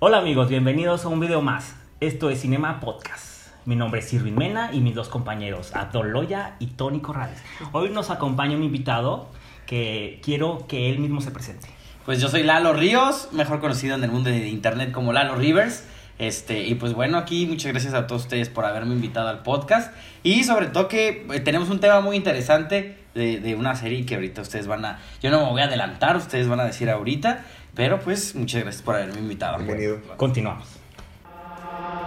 Hola amigos, bienvenidos a un video más. Esto es Cinema Podcast. Mi nombre es Irvin Mena y mis dos compañeros, Abdol Loya y Tony Corrales. Hoy nos acompaña un invitado que quiero que él mismo se presente. Pues yo soy Lalo Ríos, mejor conocido en el mundo de internet como Lalo Rivers. Este, y pues bueno, aquí muchas gracias a todos ustedes por haberme invitado al podcast. Y sobre todo que eh, tenemos un tema muy interesante de, de una serie que ahorita ustedes van a. Yo no me voy a adelantar, ustedes van a decir ahorita. Pero pues muchas gracias por haberme invitado. Bienvenido. Continuamos.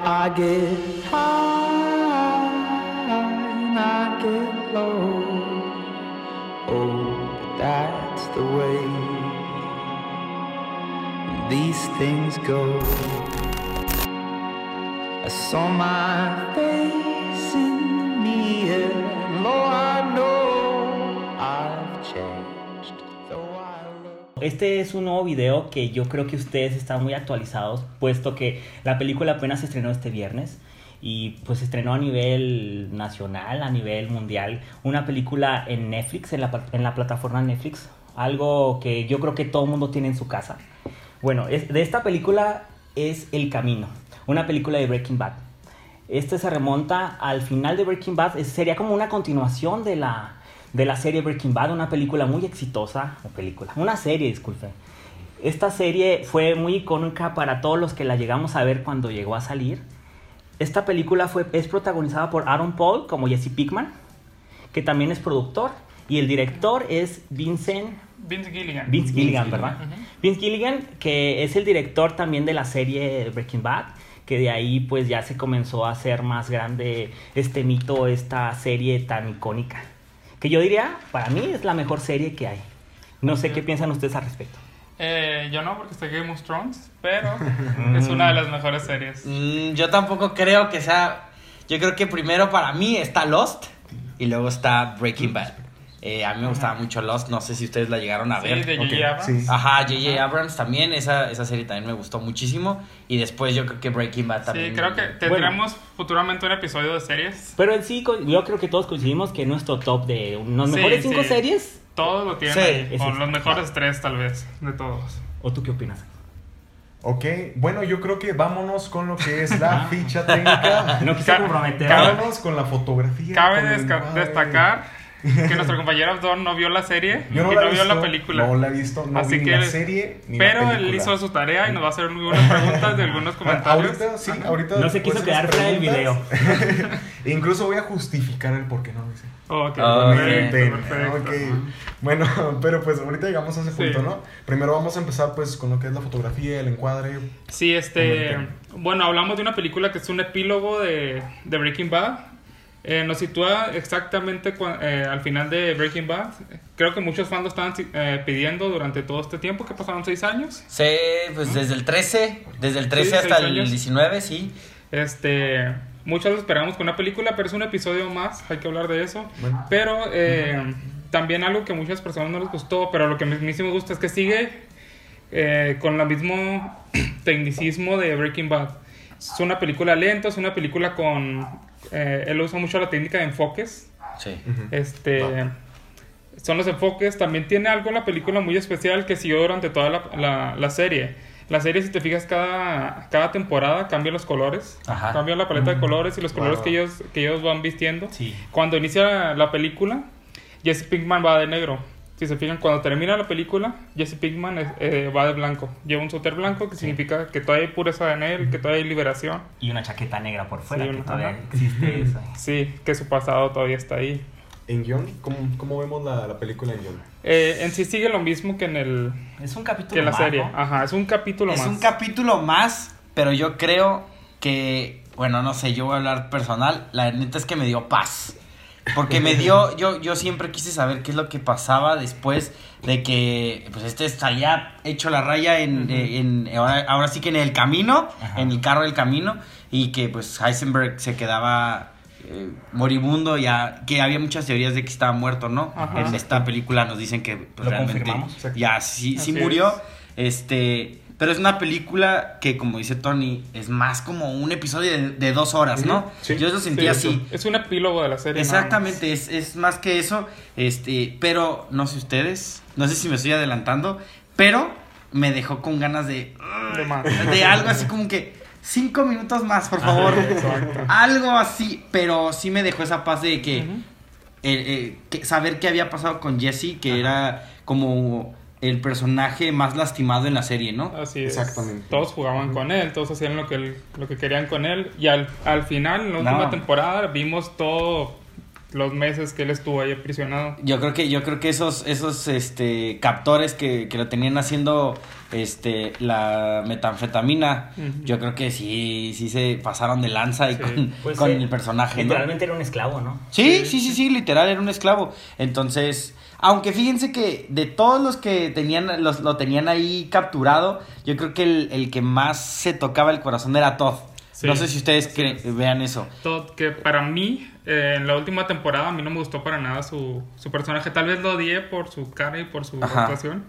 I get high and I get low. Oh, but that's the way these things go. I saw my face in the mirror, and lo, I know I've changed. Este es un nuevo video que yo creo que ustedes están muy actualizados, puesto que la película apenas se estrenó este viernes y pues se estrenó a nivel nacional, a nivel mundial. Una película en Netflix, en la, en la plataforma Netflix, algo que yo creo que todo el mundo tiene en su casa. Bueno, de esta película es El Camino, una película de Breaking Bad. Este se remonta al final de Breaking Bad, sería como una continuación de la, de la serie Breaking Bad, una película muy exitosa, o película, una serie, disculpe. Esta serie fue muy icónica para todos los que la llegamos a ver cuando llegó a salir. Esta película fue, es protagonizada por Aaron Paul como Jesse Pickman, que también es productor, y el director es Vincent Vince Gilligan. Vince Gilligan, ¿verdad? Vince Gilligan, que es el director también de la serie Breaking Bad, que de ahí pues ya se comenzó a hacer más grande este mito, esta serie tan icónica. Que yo diría, para mí es la mejor serie que hay. No sé qué piensan ustedes al respecto. Eh, yo no, porque estoy Game of Thrones, pero es una de las mejores series. Mm, yo tampoco creo que sea. Yo creo que primero para mí está Lost y luego está Breaking Bad. Eh, a mí me gustaba mucho Lost, no sé si ustedes la llegaron a Sí, ver. de J.J. Abrams. sí. Ajá, J.J. Abrams también, esa, esa serie también me gustó muchísimo. Y después yo creo que Breaking Bad también. Sí, creo que tendremos futuramente un episodio de series. Pero en sí, yo creo que todos coincidimos que nuestro top de unos Sí, mejores cinco sí. series. Todos lo tienen es- los mejores tres tal vez, de todos. ¿O tú qué opinas? Ok, bueno, yo creo que vámonos con lo que es la ficha técnica. No quise comprometer. Vámonos con la fotografía. Cabe destacar que nuestro compañero Abdon no vio la serie Yo no y la no he vio la visto, película. No la he visto, no Así vi que la serie ni la Pero él hizo su tarea y nos va a hacer algunas preguntas de algunos comentarios. Ahorita, sí, ahorita. No se quiso quedar fuera del preguntas, Incluso voy a justificar el por qué no lo hice. Ok, Ah, perfecto. Bueno, pero pues ahorita llegamos a ese Sí. punto, ¿no? Primero vamos a empezar pues con lo que es la fotografía, el encuadre. Sí, este. Bueno, hablamos de una película que es un epílogo de, de Breaking Bad. Eh, nos sitúa exactamente eh, al final de Breaking Bad. Creo que muchos fans lo estaban eh, pidiendo durante todo este tiempo, que pasaron seis años. Sí, pues desde el 13, desde el 13 Sí, hasta el años. 19, sí. Este, muchos lo esperamos con una película, pero es un episodio más, hay que hablar de eso. Bueno. Pero eh, también algo que a muchas personas no les gustó, pero lo que a mí sí me gusta es que sigue eh, con el mismo tecnicismo de Breaking Bad. Es una película lenta, es una película con... eh, él usa mucho la técnica de enfoques. Sí. Este, son los enfoques. También tiene algo en la película muy especial que siguió durante toda la, la- la serie. La serie, si te fijas, cada, cada temporada cambia los colores. Ajá. Cambia la paleta de colores y los colores Wow. que, ellos, que ellos van vistiendo. Sí. Cuando inicia la película, Jesse Pinkman va de negro. Si se fijan, cuando termina la película, Jesse Pinkman es- eh, va de blanco. Lleva un suéter blanco que significa que todavía hay pureza en él, que todavía hay liberación. Y una chaqueta negra por fuera, Sí, que una- todavía ajá. existe eso. Sí, que su pasado todavía está ahí. En guion, ¿cómo, cómo vemos la, la película en guion? Eh, en sí sigue lo mismo que en el Es un capítulo que en la más, serie. ¿no? Ajá, es un capítulo Es más. un capítulo más, pero yo creo que, bueno, no sé, yo voy a hablar personal. La neta es que me dio paz. Porque me dio, yo, yo siempre quise saber qué es lo que pasaba después de que, pues este salía hecho la raya en, eh, en- ahora, ahora sí que en el camino, Ajá. en el carro del camino, y que pues Heisenberg se quedaba eh, moribundo, ya que había muchas teorías de que estaba muerto, ¿no? Ajá. En esta película nos dicen que pues, Lo realmente confirmamos. ya sí, sí Así murió. es. Este, Pero es una película que, como dice Tony, es más como un episodio de, de dos horas, ¿no? Sí. Yo lo sentí Sí, así. Es un epílogo de la serie. más. Exactamente, es, es más que eso. Este, pero no sé ustedes, no sé si me estoy adelantando, pero me dejó con ganas de. De más. De algo así como que. Cinco minutos más, por favor. Exacto. Algo así. Pero sí me dejó esa paz de que. Eh, eh, que saber qué había pasado con Jesse, que era como el personaje más lastimado en la serie, ¿no? Así es. Exactamente. Todos jugaban con él, todos hacían lo que, él- lo que querían con él. Y al, al final, en la última No. temporada, vimos todos los meses que él estuvo ahí aprisionado. Yo creo que, yo creo que esos, esos este, captores que, que lo tenían haciendo este, la metanfetamina, yo creo que sí, sí se pasaron de lanza y Sí. con, Pues, con el personaje, ¿no? Literalmente era un esclavo, ¿no? Sí, sí, sí, sí, literal, era un esclavo. Entonces, aunque fíjense que de todos los que tenían, los, lo tenían ahí capturado, yo creo que el, el que más se tocaba el corazón era Todd. Sí, no sé si ustedes es. vean eso. Todo, que para mí, eh, en la última temporada, a mí no me gustó para nada su, su personaje. Tal vez lo odié por su cara y por su Ajá. actuación.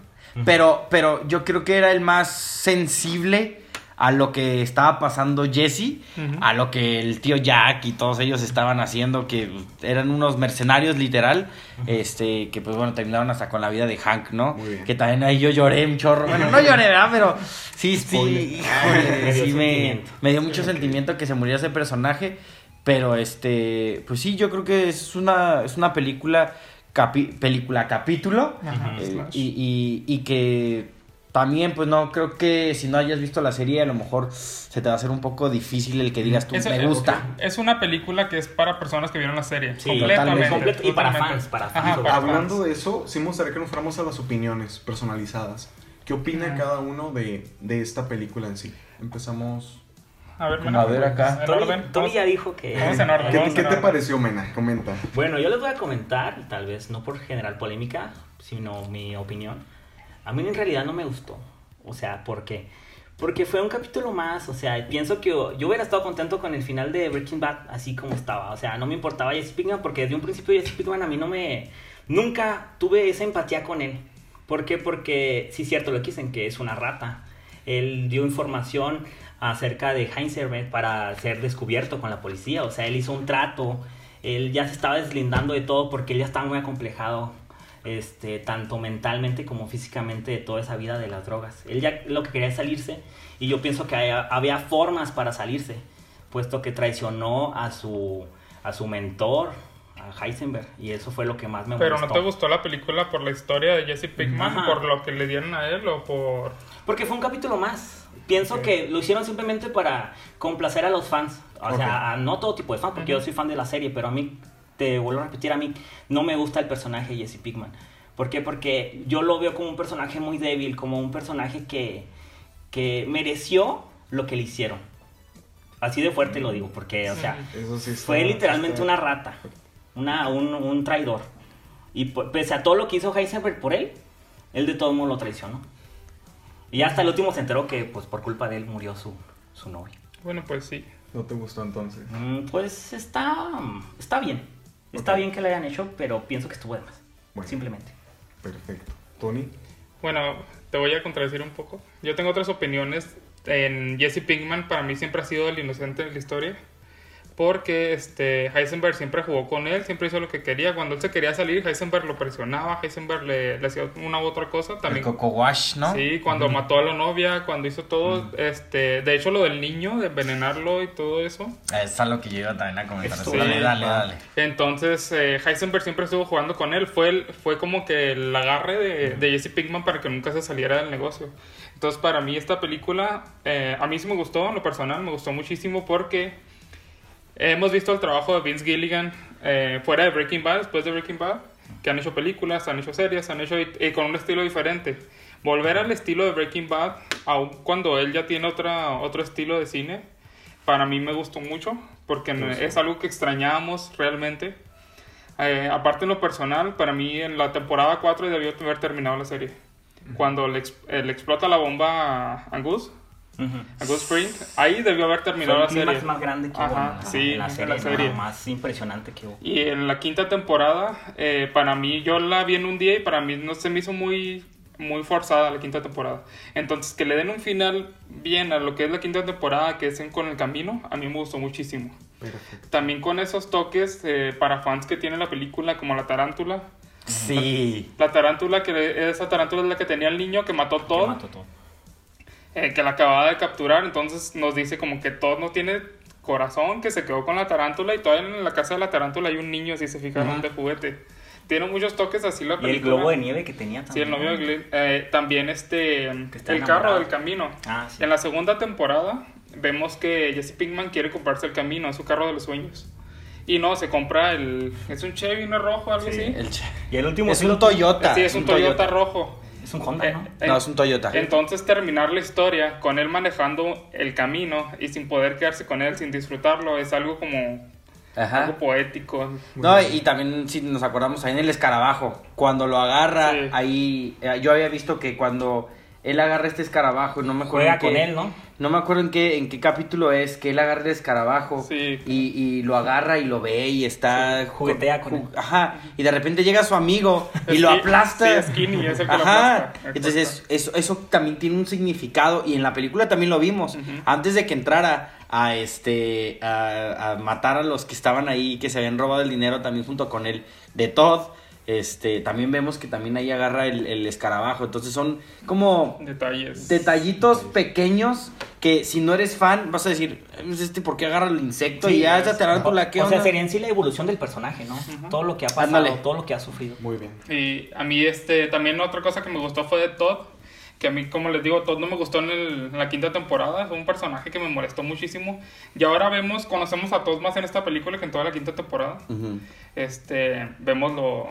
Pero, pero yo creo que era el más sensible a lo que estaba pasando Jesse, a lo que el tío Jack y todos ellos estaban haciendo, que eran unos mercenarios literal, este, que pues bueno, terminaron hasta con la vida de Hank, ¿no? Muy bien. Que también ahí yo lloré un chorro. Bueno, no lloré, ¿verdad? Pero sí, sí, híjole, Me dio sí me, me dio mucho sentimiento que se muriera ese personaje. Pero este, pues sí, yo creo que es una, es una película, capi- película capítulo. Ajá, Eh, y, y que también, pues no, creo que si no hayas visto la serie, a lo mejor se te va a hacer un poco difícil el que digas tú, Eso- me gusta. Es una película que es para personas que vieron la serie. Sí, completamente. totalmente. Completo- y para totalmente. fans, para fans, Ajá, sobre para Hablando fans. de eso, sí me gustaría que nos fuéramos a las opiniones personalizadas. ¿Qué opina cada uno de, de esta película en sí? Empezamos. A ver, A Mena, ver acá. vamos- ya dijo que... vamos en orden. ¿Qué, vamos qué en te orden. pareció, Mena? Comenta. Bueno, yo les voy a comentar, tal vez no por generar polémica, sino mi opinión. A mí en realidad no me gustó. O sea, ¿por qué? Porque fue un capítulo más, o sea, pienso que yo, yo hubiera estado contento con el final de Breaking Bad así como estaba. O sea, no me importaba Jesse Pinkman porque desde un principio Jesse Pinkman a mí no me... Nunca tuve esa empatía con él. ¿Por qué? Porque, sí, cierto, lo que dicen, que es una rata. Él dio información acerca de Heisenberg para ser descubierto con la policía. O sea, él hizo un trato. Él ya se estaba deslindando de todo porque él ya estaba muy acomplejado. Este, tanto mentalmente como físicamente de toda esa vida de las drogas. Él ya lo que quería es salirse y yo pienso que había, había formas para salirse, puesto que traicionó a su, a su mentor, a Heisenberg, y eso fue lo que más me Pero no molestó. te gustó la película por la historia de Jesse Pinkman, Ajá. por lo que le dieron a él o por... Porque fue un capítulo más. Pienso que lo hicieron simplemente para complacer a los fans. O Ok. sea, a no todo tipo de fans, porque yo soy fan de la serie, pero a mí, te vuelvo a repetir, a mí no me gusta el personaje de Jesse Pinkman. ¿Por qué? Porque yo lo veo como un personaje muy débil, como un personaje que, que mereció lo que le hicieron. Así de fuerte lo digo, porque, o sea, Eso sí fue literalmente una rata, una, un, un traidor. Y pese a todo lo que hizo Heisenberg por él, él de todo modo lo traicionó. Y hasta el último se enteró que pues por culpa de él murió su, su novia. Bueno, pues sí. ¿No te gustó entonces? Mm, Pues está, está bien. Está bien que lo hayan hecho, pero pienso que estuvo de más. Bueno. Simplemente. Perfecto. Tony. Bueno, te voy a contradecir un poco. Yo tengo otras opiniones. En Jesse Pinkman para mí siempre ha sido el inocente de la historia. Porque este, Heisenberg siempre jugó con él, siempre hizo lo que quería. Cuando él se quería salir, Heisenberg lo presionaba, Heisenberg le, le hacía una u otra cosa. El También, Coco Wash, ¿no? Sí, cuando mató a la novia, cuando hizo todo, este, de hecho lo del niño, de envenenarlo y todo eso. Es algo que yo iba también a comentar. Esto- dale, Sí. dale, dale. Entonces, eh, Heisenberg siempre estuvo jugando con él. Fue, el- fue como que el agarre de, de Jesse Pinkman para que nunca se saliera del negocio. Entonces, para mí, esta película, eh, a mí sí me gustó, en lo personal, me gustó muchísimo porque hemos visto el trabajo de Vince Gilligan eh, fuera de Breaking Bad, después de Breaking Bad, que han hecho películas, han hecho series, han hecho con un estilo diferente. Volver al estilo de Breaking Bad, aun cuando él ya tiene otra, otro estilo de cine, para mí me gustó mucho, porque es algo que extrañábamos realmente. Eh, aparte en lo personal, para mí en la temporada 4 debió haber terminado la serie. Cuando le, eh, le explota la bomba a Gus, a Gus Spring, ahí debió haber terminado la serie. más grande que hubo Ajá, en la, sí, en la en serie, la ¿no? serie. más impresionante que hubo. Y en la quinta temporada, eh, para mí, yo la vi en un día y para mí no se me hizo muy, muy forzada la quinta temporada. Entonces, que le den un final bien a lo que es la quinta temporada, que es en Con el Camino, a mí me gustó muchísimo. Perfecto. También con esos toques eh, para fans que tiene la película, como la tarántula. Sí. La tarántula, que esa tarántula es la que tenía el niño que mató Que todo. mató todo. Eh, que la acababa de capturar, entonces nos dice como que Todd no tiene corazón, que se quedó con la tarántula y todavía en la casa de la tarántula hay un niño, si se fijaron, Ajá. de juguete. Tiene muchos toques así la Y el película. globo de nieve que tenía Sí, el también. novio de Glenn. Eh, también este, el carro del camino. Ah, sí. En la segunda temporada vemos que Jesse Pinkman quiere comprarse el camino, es su carro de los sueños. Y no, se compra el... Es un Chevy, ¿no es rojo? Algo Sí, así. El che- Y el último Es sí un Toyota. Sí, es un Toyota, rojo. Es un Honda, ¿no? Eh, No, es un Toyota. Entonces terminar la historia con él manejando el camino y sin poder quedarse con él, sin disfrutarlo, es algo como Ajá. algo poético. No, y también si nos acordamos ahí en el escarabajo, cuando lo agarra, Sí. ahí eh, yo había visto que cuando él agarra este escarabajo, no me acuerdo Juega en qué- con él, ¿no? No me acuerdo en qué en qué capítulo es que él agarra el escarabajo Sí. y, y lo agarra y lo ve y está Sí, juguetea con él. Ajá, y de repente llega su amigo y lo aplasta. sí, Skinny es el que lo Ajá. aplasta, Entonces eso, eso también tiene un significado y en la película también lo vimos. Antes de que entrara a este a, a matar a los que estaban ahí que se habían robado el dinero también junto con él de Todd. Este, también vemos que también ahí agarra el, el escarabajo. Entonces son como Detalles. detallitos pequeños que si no eres fan vas a decir, "Es este por qué agarra el insecto y ya esa tarántula, ¿qué o sea, onda?". sería en sí la evolución del personaje, ¿no? Todo lo que ha pasado, Ándale. todo lo que ha sufrido. Muy bien. Y a mí este también otra cosa que me gustó fue de Todd, que a mí como les digo, Todd no me gustó en, el- en la quinta temporada, fue un personaje que me molestó muchísimo. Y ahora vemos, conocemos a Todd más en esta película que en toda la quinta temporada. Este, vemos lo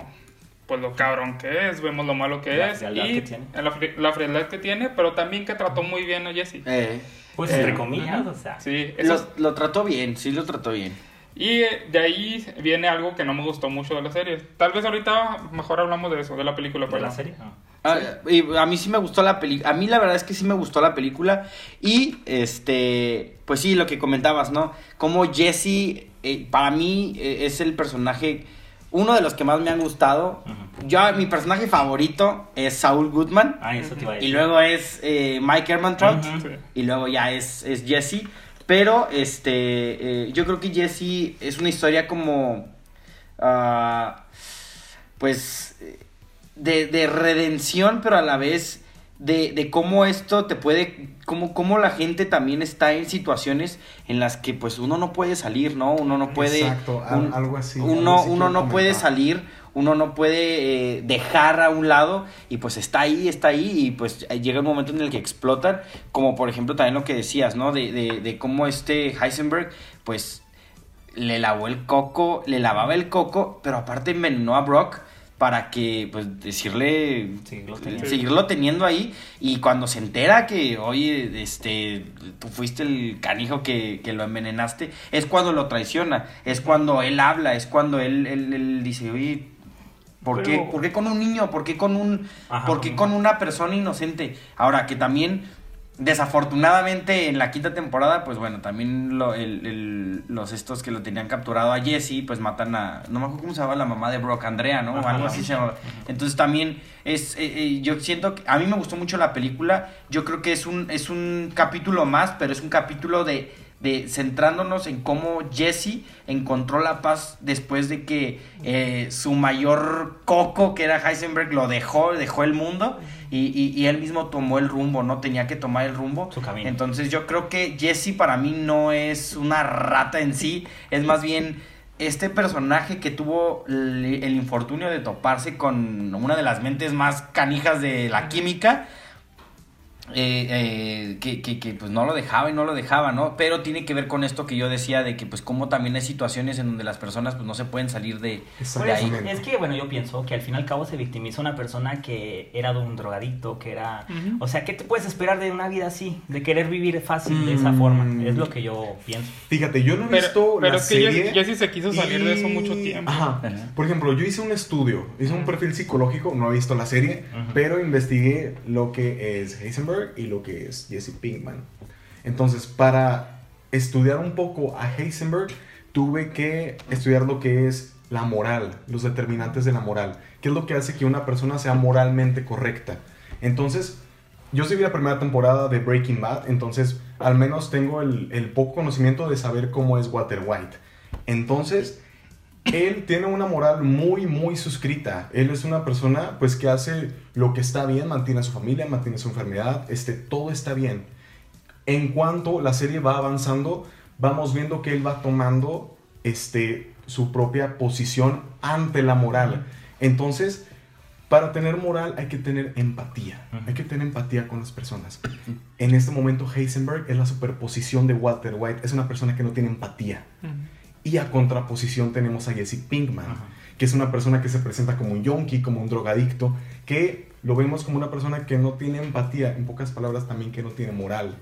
pues lo cabrón que es, vemos lo malo que La es frialdad y que tiene. La, fri- la frialdad que tiene, pero también que trató muy bien a Jesse. Eh, Pues Eh, entre comillas, o sea. Sí, eso es- lo, lo trató bien, sí lo trató bien. Y eh, de ahí viene algo que no me gustó mucho de la serie. Tal vez ahorita mejor hablamos de eso, de la película. ¿De la no. serie? Ah. Ah, y a mí sí me gustó la película. A mí la verdad es que sí me gustó la película. Y este, pues sí, lo que comentabas, ¿no? Como Jesse, eh, para mí eh, es el personaje, uno de los que más me han gustado. Ujú. Yo, mi personaje favorito es Saul Goodman. Ah, eso te iba a Y decir. luego es eh, Mike Ehrmantraut. Y luego ya es, es Jesse. Pero este, eh, yo creo que Jesse es una historia como, ah, pues, de, de redención, pero a la vez de, de cómo esto te puede, cómo, cómo la gente también está en situaciones en las que pues uno no puede salir, ¿no? Uno no puede... Exacto, un- algo así, Uno, algo así uno no puede salir, uno no puede eh, dejar a un lado y pues está ahí, está ahí y pues eh, llega un momento en el que explotan, como por ejemplo también lo que decías, ¿no? De, de, de cómo este Heisenberg pues le lavó el coco, le lavaba el coco, pero aparte envenenó a Brock para que pues decirle Seguirlo teniendo. seguirlo teniendo ahí y cuando se entera que oye este tú fuiste el canijo que, que lo envenenaste es cuando lo traiciona es cuando él habla es cuando él, él, él dice oye ¿por qué, ¿por qué con un niño? ¿por qué con un Ajá, por qué con una persona inocente? ahora que también desafortunadamente en la quinta temporada pues bueno también lo- el- el- los estos que lo tenían capturado a Jesse pues matan a no me acuerdo cómo se llama la mamá de Brock Andrea no o Ajá, algo así se llama entonces también es, eh, eh, yo siento que a mí me gustó mucho la película. Yo creo que es un, es un capítulo más, pero es un capítulo de, de centrándonos en cómo Jesse encontró la paz después de que eh, su mayor coco, que era Heisenberg, lo dejó, dejó el mundo y, y- y él mismo tomó el rumbo, no tenía que tomar el rumbo. Su camino. Entonces yo creo que Jesse para mí no es una rata en sí, es más bien este personaje que tuvo el, el infortunio de toparse con una de las mentes más canijas de la química, eh, eh, que, que, que, pues no lo dejaba y no lo dejaba, ¿no? Pero tiene que ver con esto que yo decía de que pues como también hay situaciones en donde las personas pues no se pueden salir de, de ahí. Es que, bueno, yo pienso que al fin y al cabo se victimiza una persona que era de un drogadicto, que era... O sea, ¿qué te puedes esperar de una vida así? De querer vivir fácil de esa Mm. forma. Es lo que yo pienso. Fíjate, yo no he Pero, visto pero la es que serie. Jesse se quiso salir de eso mucho tiempo. Ajá. Por ejemplo, yo hice un estudio, hice un perfil psicológico, no he visto la serie, pero investigué lo que es Heisenberg y lo que es Jesse Pinkman. Entonces, para estudiar un poco a Heisenberg, tuve que estudiar lo que es la moral, los determinantes de la moral, qué es lo que hace que una persona sea moralmente correcta. Entonces, yo sí la primera temporada de Breaking Bad, entonces al menos tengo el, el poco conocimiento de saber cómo es Walter White. Entonces, él tiene una moral muy, muy suscrita. Él es una persona, pues, que hace lo que está bien, mantiene a su familia, mantiene su enfermedad, este, todo está bien. En cuanto la serie va avanzando, vamos viendo que él va tomando este, su propia posición ante la moral. Entonces, para tener moral hay que tener empatía. Hay que tener empatía con las personas. En este momento, Heisenberg es la superposición de Walter White. Es una persona que no tiene empatía. Y a contraposición tenemos a Jesse Pinkman, Ajá. que es una persona que se presenta como un yonki, como un drogadicto, que lo vemos como una persona que no tiene empatía, en pocas palabras también que no tiene moral.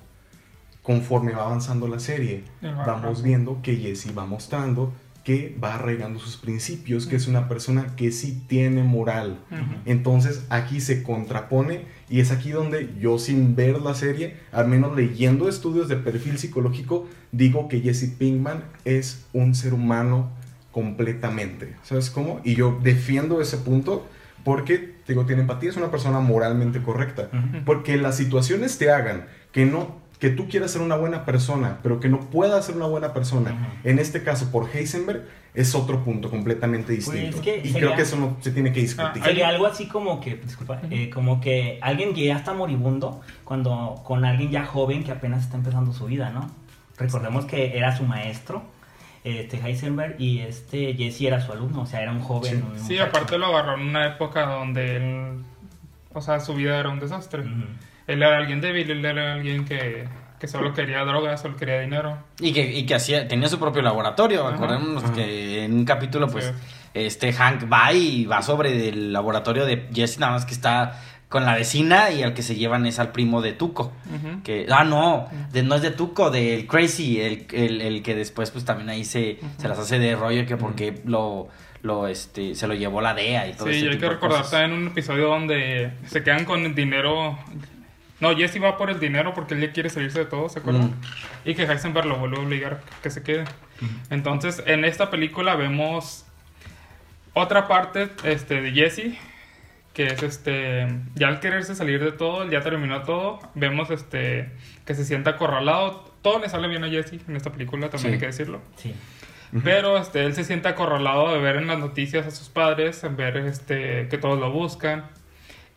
Conforme va avanzando la serie, Ajá. vamos viendo que Jesse va mostrando que va arraigando sus principios, que es una persona que sí tiene moral. Entonces aquí se contrapone y es aquí donde yo sin ver la serie, al menos leyendo estudios de perfil psicológico, digo que Jesse Pinkman es un ser humano completamente. ¿Sabes cómo? Y yo defiendo ese punto porque, digo, tiene empatía, es una persona moralmente correcta. Porque las situaciones te hagan que no que tú quieras ser una buena persona, pero que no puedas ser una buena persona. En este caso, por Heisenberg, es otro punto completamente distinto. Pues que y sería- creo que eso no se tiene que discutir. Ah, Sería algo así como que, disculpa, eh, como que alguien que ya está moribundo cuando con alguien ya joven que apenas está empezando su vida, ¿no? Recordemos que era su maestro, este Heisenberg, y este Jesse era su alumno, o sea, era un joven. Sí. un Sí, muchacho. aparte lo agarró en una época donde él, o sea, su vida era un desastre. Él era alguien débil, él era alguien que, que solo quería drogas, solo quería dinero. Y que, y que hacía, tenía su propio laboratorio. Ajá. Acordémonos Ajá. que en un capítulo, pues, Sí. este Hank va y va sobre el laboratorio de Jesse, nada más que está con la vecina y al que se llevan es al primo de Tuco. Que, ah, no, de- no es de Tuco, del Crazy, el, el, el que después, pues, también ahí se, se las hace de rollo que porque lo, lo, este, se lo llevó la DEA y todo Sí, ese y hay tipo que recordar también un episodio donde se quedan con el dinero. No, Jesse va por el dinero porque él ya quiere salirse de todo, ¿se acuerdan? Mm. Y que Heisenberg lo vuelve a obligar que se quede. Entonces, en esta película vemos otra parte este, de Jesse, que es este, ya al quererse salir de todo, ya terminó todo, vemos este, que se siente acorralado. Todo le sale bien a Jesse en esta película, también Sí. hay que decirlo. Sí. Pero este, él se siente acorralado de ver en las noticias a sus padres, en ver este, que todos lo buscan.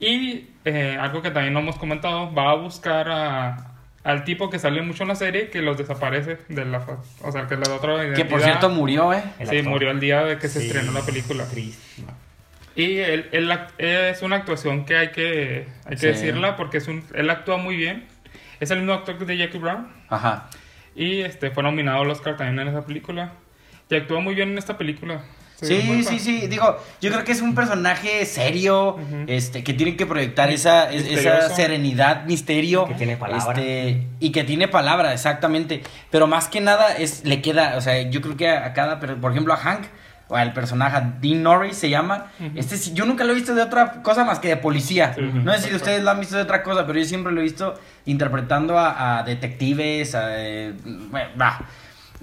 Y eh, algo que también no hemos comentado, va a buscar a- al tipo que sale mucho en la serie, que los desaparece de la O sea, que es la de otra identidad. Que por cierto murió, ¿eh? El Sí, actor. murió el día de que se Sí, estrenó la película. triste. Y él, él act- es una actuación que hay que, hay que Sí. decirla porque es un, él actúa muy bien. Es el mismo actor que de Jackie Brown. Ajá. Y este, fue nominado al Oscar también en esa película. Y actúa muy bien en esta película. Sí, sí, sí, digo, yo creo que es un personaje serio, este, que tiene que proyectar esa, es- esa serenidad, misterio. Que tiene palabra. este, y que tiene palabra, exactamente. Pero más que nada, es, le queda, o sea, yo creo que a, a cada, pero, por ejemplo, a Hank, o al personaje, a Dean Norris se llama, Ujú. este sí, yo nunca lo he visto de otra cosa más que de policía. No sé si ustedes lo han visto de otra cosa, pero yo siempre lo he visto interpretando a, a detectives, a, eh, bueno, va.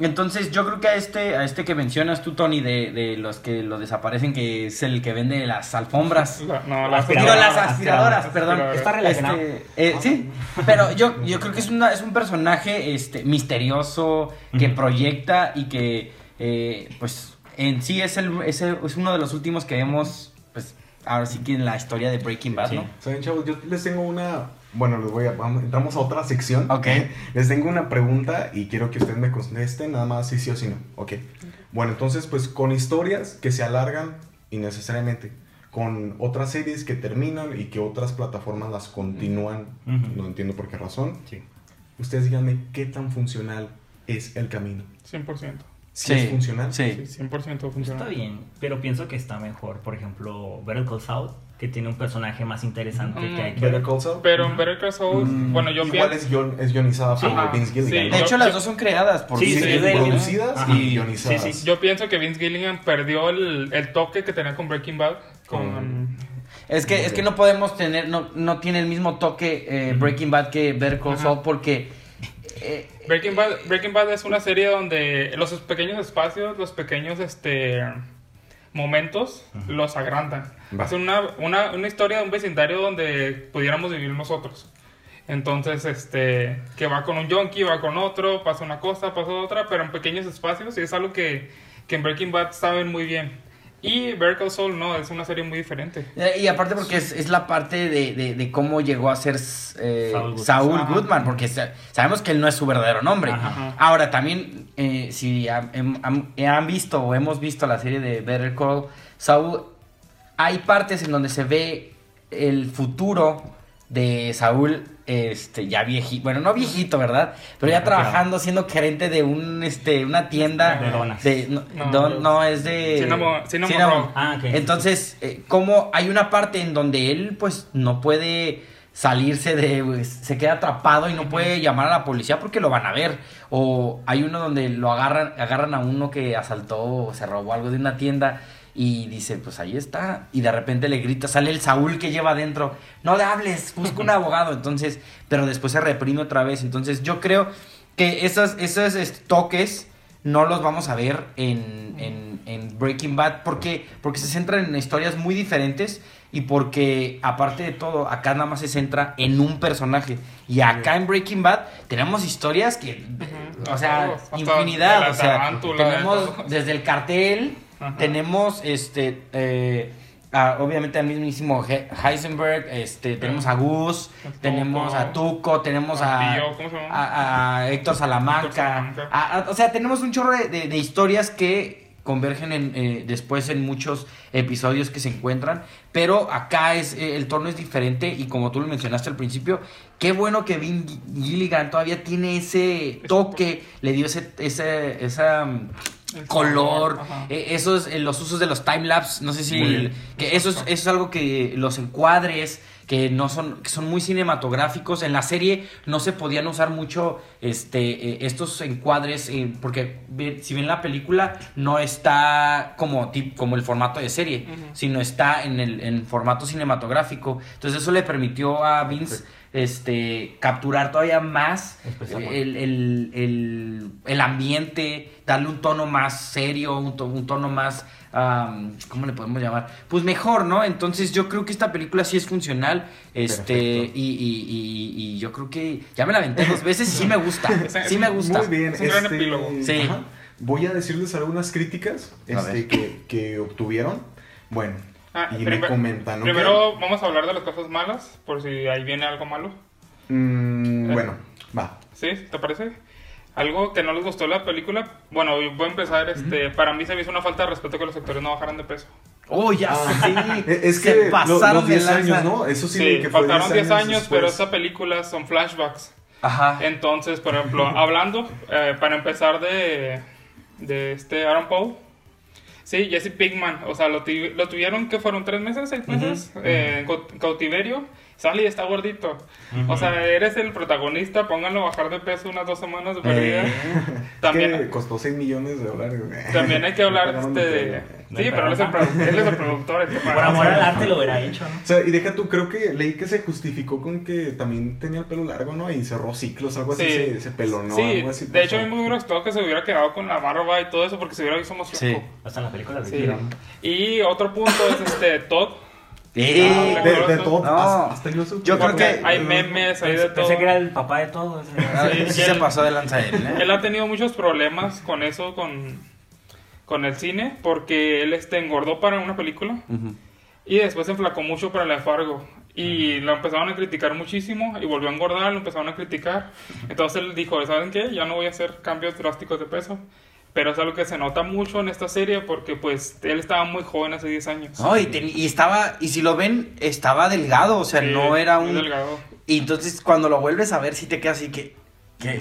Entonces yo creo que a este, a este que mencionas tú, Tony, de, de los que lo desaparecen, que es el que vende las alfombras. No, Las aspiradoras, las aspiradoras, perdón. Está relacionado. Este, eh, sí, pero yo, yo creo que es, una, es un personaje este, misterioso que proyecta y que, eh, pues, en sí es, el, es, el- es uno de los últimos que vemos, pues, ahora sí que en la historia de Breaking Bad, Sí. ¿no? Saben, chavos, yo les tengo una. Bueno, les voy a. Vamos, entramos a otra sección. Ok. Les tengo una pregunta y quiero que ustedes me contesten nada más si sí o si no. Ok. Bueno, entonces, pues con historias que se alargan innecesariamente. Con otras series que terminan y que otras plataformas las continúan. No entiendo por qué razón. Sí. Ustedes díganme qué tan funcional es el camino. 100%. Si es funcional. Sí, Sí. 100% funciona. Está bien, pero pienso que está mejor. Por ejemplo, Better Call Saul, que tiene un personaje más interesante Mm, que hay que Better Call Saul. Pero en Better Call Saul, Mm, bueno, yo Igual pienso... es, guion- es guionizada por Ajá, Vince Gilligan. sí. De hecho, Yo- las yo- dos son creadas por Sí, Sí, sí, Vince Gilligan. producidas Ajá. y guionizadas. Sí, sí. Yo pienso que Vince Gilligan perdió el, el toque que tenía con Breaking Bad. Con... Es que, es que no podemos tener, no, no tiene el mismo toque eh, Breaking Bad que Better Call. Saul porque... eh, Breaking Bad, Breaking Bad es una serie donde los pequeños espacios, los pequeños este momentos los agrandan. Va. Es una, una, una historia de un vecindario donde pudiéramos vivir nosotros. Entonces, este, que va con un yonki, va con otro, pasa una cosa, pasa otra, pero en pequeños espacios y es algo que, que en Breaking Bad saben muy bien. Y Better Call Saul no, es una serie muy diferente. Eh, Y aparte porque es, es la parte de, de- de cómo llegó a ser eh, Saul Goodman. Saul Ajá. Goodman, porque sa- sabemos que él no es su verdadero nombre. Ajá. Ahora, también, eh, si han- han visto o hemos visto la serie de Better Call Saul, hay partes en donde se ve el futuro de Saúl, este, ya viejito, bueno, no viejito, ¿verdad? Pero ya trabajando, siendo gerente de un, este, una tienda De donas. de- no, No, don- no, es de... Cinnamon- Cinnamon Cinnamon. Ah, ok. Entonces, eh, como hay una parte en donde él, pues, no puede salirse de, pues, se queda atrapado y no puede llamar a la policía porque lo van a ver. O hay uno donde lo agarran, agarran a uno que asaltó o se robó algo de una tienda y dice, pues ahí está. Y de repente le grita, sale el Saúl que lleva adentro, no le hables, busca un abogado. Entonces, pero después se reprime otra vez. Entonces, yo creo que esos, esos toques no los vamos a ver en, en- en Breaking Bad porque, porque se centran en historias muy diferentes y porque aparte de todo acá nada más se centra en un personaje y acá en Breaking Bad tenemos historias que o sea hasta infinidad o sea tenemos desde el cartel Ajá. tenemos este eh, a- obviamente al mismísimo He- Heisenberg este tenemos a Gus tenemos a Tuco. Tenemos a, Héctor Salamanca, Héctor o sea tenemos un chorro de, de- de historias que convergen en, eh, después en muchos episodios que se encuentran pero acá es eh, el tono es diferente y como tú lo mencionaste al principio qué bueno que Vin Gilligan todavía tiene ese toque. le dio ese ese esa El color, eh, esos, eh, los usos de los timelapse, no sé si, que eso es, eso es algo que los encuadres, que no son, que son muy cinematográficos, en la serie no se podían usar mucho, este, eh, estos encuadres, eh, porque si bien la película no está como, tip- como el formato de serie, sino está en el en formato cinematográfico, entonces eso le permitió a Vince, este, capturar todavía más el, el, el, el ambiente, darle un tono más serio, un, to- un tono más, am, ¿cómo le podemos llamar? Pues mejor, ¿no? Entonces yo creo que esta película sí es funcional, este, y, y, y, y yo creo que ya me la aventé dos veces y sí me gusta, sí me gusta. Muy bien. Es un gran este, epílogo. Sí. Voy a decirles algunas críticas este, que, que obtuvieron. Bueno, Ah, y me comentan. ¿ok? Primero vamos a hablar de las cosas malas, por si ahí viene algo malo. Mm, Eh. bueno, va. ¿Sí? ¿Te parece? Algo que no les gustó de la película. Bueno, voy a empezar. Este, Para mí se me hizo una falta de respeto que los actores no bajaran de peso. Oh, ya Ah, sí. Es Se que lo- pasaron los de 10 años. ¿no? Eso sí, Sí, que faltaron 10 años, después. pero esta película son flashbacks. Ajá. Entonces, por ejemplo, hablando, eh, para empezar de, de este Aaron Paul. Sí, Jesse Pinkman, o sea, lo, tuvieron que fueron tres meses, seis meses, eh, en cau- cautiverio. Sale y está gordito. O sea, eres el protagonista, pónganlo a bajar de peso unas dos semanas de perdida. Es También, que costó 6 millones de dólares. también hay que hablar Pagaron este, de. Sí, pero él es, el, él es el productor. el que Por amor al arte lo hubiera hecho, ¿no? O sea, y deja tú, creo que leí que se justificó con que también tenía el pelo largo, ¿no? Y cerró ciclos, algo así, Sí. se, se pelonó, Sí, algo así. de hecho a mí me hubiera gustado que se hubiera quedado con la barba y todo eso porque se hubiera visto más Sí. flaco. Hasta en la película de Sí. Y otro punto es este Todd. Eh, Ah, De, de todo, No. hasta, hasta yo supe. Yo creo que- hay memes ahí de todo. Pensé que era el papá de todos. ah, Sí, sí y se pasó de lanza él, ¿eh? Él ha tenido muchos problemas con eso, con, con el cine, porque él este, engordó para una película Ujú. y después se enflacó mucho para la Fargo. Y lo empezaron a criticar muchísimo y volvió a engordar, lo empezaron a criticar. Entonces él dijo, ¿saben qué? Ya no voy a hacer cambios drásticos de peso. Pero es algo que se nota mucho en esta serie porque pues él estaba muy joven hace 10 años. No, y, ten- y estaba, y si lo ven, estaba delgado, o sea, Sí, no era un... delgado. Y entonces cuando lo vuelves a ver, sí te quedas así que... que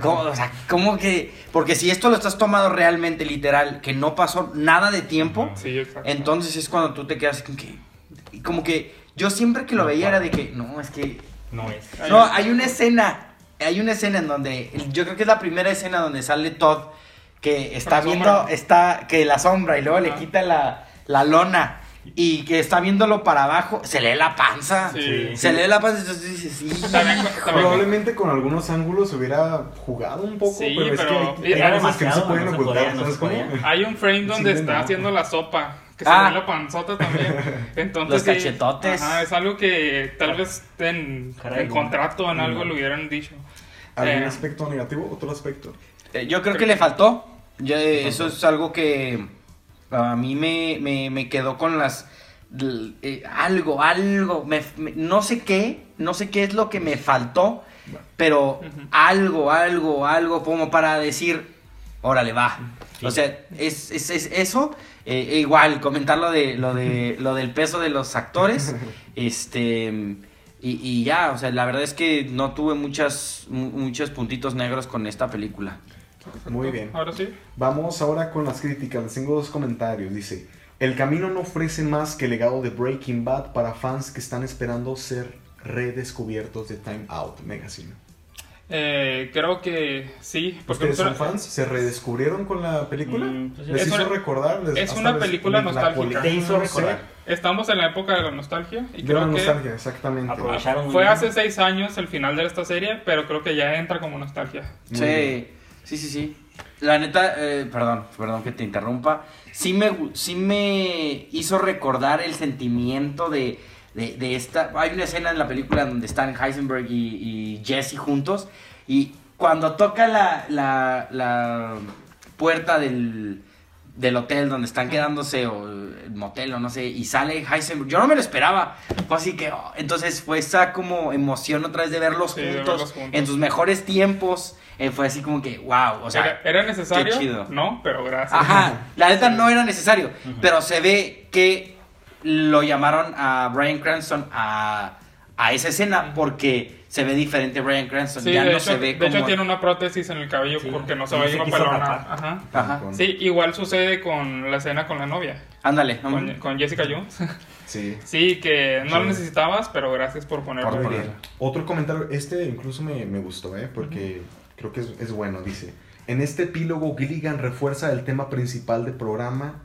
¿cómo, o sea, ¿cómo que...? Porque si esto lo estás tomando realmente literal, que no pasó nada de tiempo, Sí, entonces es cuando tú te quedas como que... Como que yo siempre que lo veía era de que, no, es que... No es. No, hay una escena, hay una escena en donde, yo creo que es la primera escena donde sale Todd, que está viendo, sombra. está, que la sombra y luego le Ajá. quita la, la lona y que está viéndolo para abajo, se lee la panza, Sí. se lee la panza, entonces dices, sí, También- también- Probablemente con algunos ángulos hubiera jugado un poco, Sí, pero es pero- que hay, cosas que no se pueden no se ocultar, podía, no ¿sabes se. Hay un frame donde Sí, está no. haciendo la sopa. Que se Ah. ve la panzota también. Entonces, Los sí, cachetotes. Ajá, es algo que tal vez en, Caray, en contrato, en algo no. lo hubieran dicho. ¿Algún Eh, aspecto negativo? ¿Otro aspecto? Eh, yo creo que le faltó, Eh, eso es algo que, a mí me, me, me quedó con las... eh, algo, algo, me- me- no sé qué, no sé qué es lo que me faltó, pero algo, algo, algo como para decir, órale, va. Sí. O sea, es, es, es eso. eh, e igual, comentar lo, de, lo, de, lo del peso de los actores. este y, y ya, o sea, la verdad es que no tuve muchas, mu- muchos puntitos negros con esta película. Muy bien. Ahora sí. Vamos ahora con las críticas. Les tengo dos comentarios. Dice: El camino no ofrece más que el legado de Breaking Bad para fans que están esperando ser redescubiertos de Time Out Magazine. Eh, creo que sí. Porque ¿Ustedes son fans? ¿Se redescubrieron con la película? Mm, pues ¿Les es hizo una- recordar? ¿Les- es una película la nostálgica. Te hizo recordar. Estamos en la época de la nostalgia y De la creo que nostalgia, exactamente. Aprovecharon muy fue bien. hace seis años el final de esta serie, pero creo que ya entra como nostalgia. Muy Sí, bien. Sí, sí, sí. La neta, eh, perdón, perdón que te interrumpa. Sí me, sí me hizo recordar el sentimiento de, de, de esta. Hay una escena en la película donde están Heisenberg y, y Jesse juntos. Y cuando toca la, la, la puerta del, del hotel donde están quedándose, o el motel, o no sé, y sale Heisenberg. Yo no me lo esperaba. Fue así que. oh, entonces fue esa como emoción otra vez de verlos, Sí, de juntos, verlos juntos. en sus mejores tiempos. Eh, fue así como que, wow, o sea. ¿Era, era necesario? qué chido. No, pero gracias. Ajá, la neta no era necesario, pero se ve que lo llamaron a Brian Cranston a, a esa escena porque se ve diferente Brian Cranston, Sí, ya de, no hecho, se ve de como... hecho tiene una prótesis en el cabello Sí, porque no se una pelona. Ajá. Ajá. Con- Sí, igual sucede con la escena con la novia, Ándale, con, con Jessica Jones. Sí. Sí, que no lo necesitabas, pero gracias por ponerlo. Por. Otro comentario, este incluso me, me gustó, ¿eh? porque creo que es, es bueno. Dice: En este epílogo, Gilligan refuerza el tema principal del programa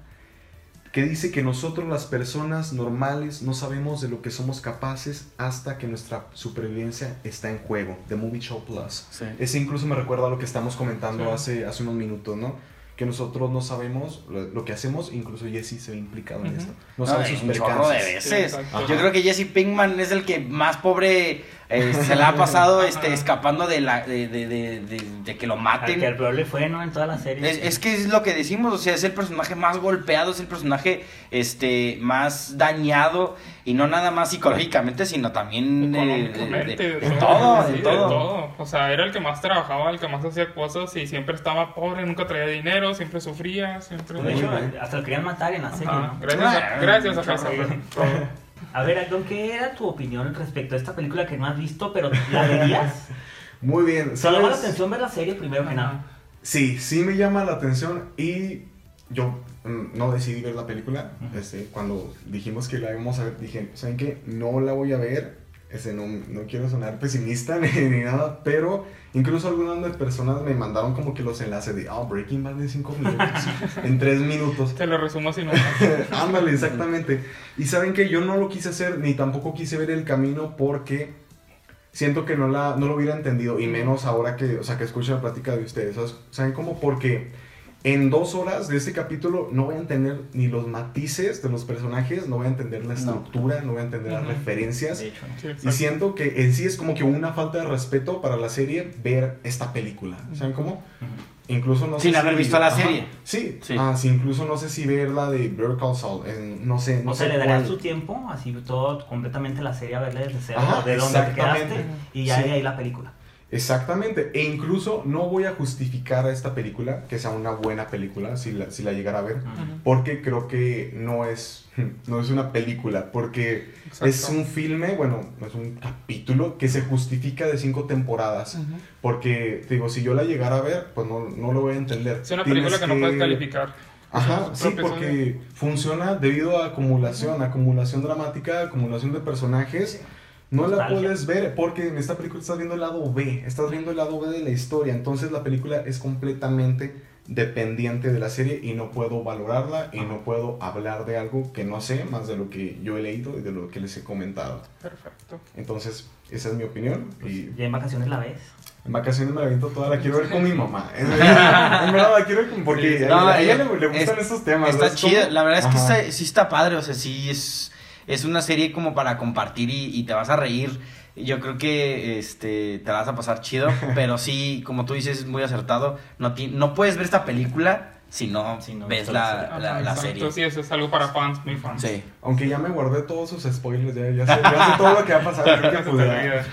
que dice que nosotros, las personas normales, no sabemos de lo que somos capaces hasta que nuestra supervivencia está en juego. The Movie Show Plus. sí. Ese incluso me recuerda a lo que estamos comentando Sí. hace, hace unos minutos, ¿no? Que nosotros no sabemos lo, que hacemos, incluso Jesse se ve implicado en esto. No No, sabe de sus de veces. Yo creo que Jesse Pinkman es el que más pobre eh, se la ha pasado este, escapando de, la, de, de, de, de- de que lo Al maten. que el peor le fue, ¿no? En toda la serie. Es, es que es lo que decimos, o sea, es el personaje más golpeado, es el personaje este más dañado y no nada más psicológicamente, sino también de, de- de- Económicamente, de de todo, sí, de de todo. todo. O sea, era el que más trabajaba, el que más hacía cosas y siempre estaba pobre, nunca traía dinero, siempre sufría, siempre... de hecho, hasta lo querían matar en la serie, gracias, a, gracias a Chorro. A ver, Don, ¿qué era tu opinión respecto a esta película que no has visto, pero la verías? Muy bien. ¿Te ¿sabes? llama la atención ver la serie primero que nada? Sí, sí me llama la atención y yo mm, no decidí ver la película. Ujú. este, cuando dijimos que la íbamos a ver, dije, ¿saben qué? No la voy a ver. Este, no, no quiero sonar pesimista ni, ni nada, pero incluso algunas de personas me mandaron como que los enlaces de, oh, Breaking Bad en 5 minutos, en 3 minutos. Te lo resumo así no Ándale, exactamente. Y saben que yo no lo quise hacer, ni tampoco quise ver el camino porque siento que no, la, no lo hubiera entendido, y menos ahora que, o sea, que escucho la plática de ustedes. ¿Saben cómo? Porque en dos horas de este capítulo no voy a entender ni los matices de los personajes, no voy a entender la estructura, no, voy a entender las referencias. Hecho, ¿no? Y siento que en sí es como que una falta de respeto para la serie ver esta película. ¿Saben cómo? Incluso no Sin sé haber si- visto la Ajá. serie. Sí. Sí. Ah, sí, incluso no sé si ver la de Better Call Saul. en- no sé, no o sea, le cuál. su tiempo, así todo, completamente la serie, a verle desde cero, Ajá, de donde te quedaste, y ya Sí. de ahí la película. Exactamente. E incluso no voy a justificar a esta película que sea una buena película si la, si la llegara a ver. Ujú. Porque creo que no es, no es una película. Porque Exacto. es un filme, bueno, es un capítulo que se justifica de cinco temporadas. Ujú. Porque, te digo, si yo la llegara a ver, pues no, no lo voy a entender. Es una Tienes película que no puedes calificar. Ajá, sí, porque funciona debido a acumulación, acumulación dramática, acumulación de personajes. No la puedes ver porque en esta película estás viendo el lado B, estás viendo el lado B de la historia, entonces la película es completamente dependiente de la serie y no puedo valorarla y no puedo hablar de algo que no sé más de lo que yo he leído y de lo que les he comentado. Perfecto. Entonces, esa es mi opinión y Ya en vacaciones la ves. en vacaciones me la viento toda, la quiero ver con mi mamá. En verdad, la quiero ver con- porque Sí. a ella, a ella le, le gustan es- estos temas. Está chida, la verdad es que está- sí está padre, o sea, sí es, es una serie como para compartir y, y te vas a reír. Yo creo que este, te la vas a pasar chido, pero sí, como tú dices, es muy acertado. No, ti- no puedes ver esta película si no, Si no ves la, la la, serie. Sí, eso es algo para fans, muy fans. Sí. Aunque ya me guardé todos sus spoilers, ya, ya sé, ya sé todo lo que va a pasar.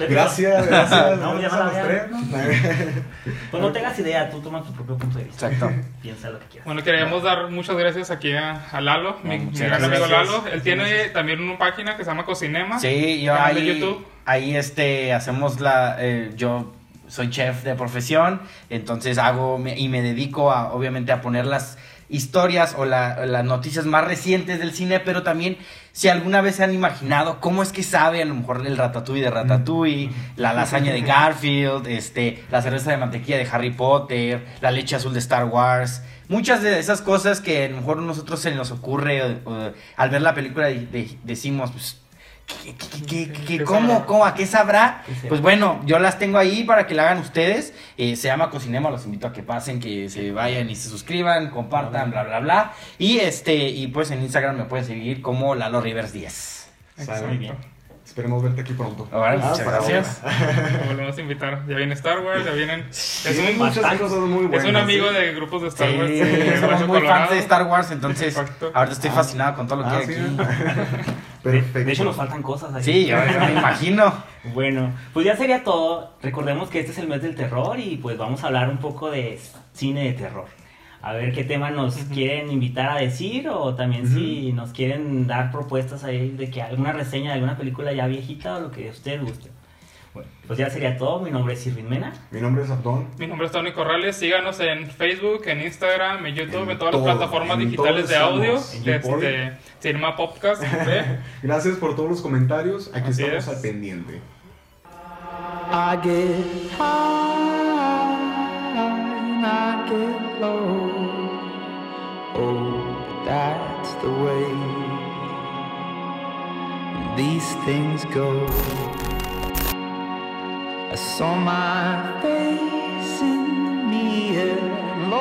Gracias, gracias. No, ya van a ver. tres. Pues no tengas idea, tú tomas tu propio punto de vista. Exacto. Piensa lo que quieras. Bueno, queríamos dar muchas gracias aquí a, a Lalo, mi, mi gran amigo Lalo. Él tiene también una página que se llama Cocinema. Sí, yo de ahí, YouTube. ahí este, hacemos la, eh, yo soy chef de profesión, entonces hago me- y me dedico a, obviamente, a poner las historias o la- las noticias más recientes del cine, pero también si alguna vez se han imaginado cómo es que sabe a lo mejor el ratatouille de Ratatouille, la lasaña de Garfield, este, la cerveza de mantequilla de Harry Potter, la leche azul de Star Wars, muchas de esas cosas que a lo mejor a nosotros se nos ocurre o- o al ver la película de- de- decimos, pues, ¿Qué, qué- qué- qué- qué- ¿Qué cómo, cómo, a qué sabrá? Pues bueno, yo las tengo ahí para que la hagan ustedes. Eh, se llama Cocinema, los invito a que pasen, que se vayan y se suscriban, compartan, bla, bla, bla. Y este, y pues en Instagram me pueden seguir como Lalo Rivers 10. Sale. Muy bien. Esperemos verte aquí pronto. Ahora, Ah, muchas gracias. Lo volvemos a invitar. Ya viene Star Wars, ya vienen. Es un, muchas bastante. cosas muy buenas. es un amigo ¿sí? de grupos de Sí, Star Wars. somos Hueso muy Colorado. fans de Star Wars, entonces Exacto. ahorita estoy fascinado con todo lo que Ah, hay sí. aquí. Perfecto. De hecho, nos faltan cosas ahí. Sí, yo, yo me imagino. Bueno, pues ya sería todo. Recordemos que este es el mes del terror y pues vamos a hablar un poco de cine de terror. A ver qué tema nos quieren invitar a decir o también si nos quieren dar propuestas ahí de que alguna reseña de alguna película ya viejita o lo que a ustedes guste. Bueno, pues ya sería todo. Mi nombre es Irvin Mena. Mi nombre es Abdón. Mi nombre es Tony Corrales. Síganos en Facebook, en Instagram, en YouTube, en, En todas todo, las plataformas digitales de audio. Este, YouPorn. Cinema Podcast. Gracias por todos los comentarios. Aquí Así estamos es. al pendiente. I get high and I get low. Oh, that's the way these things go. I saw my face in the mirror, and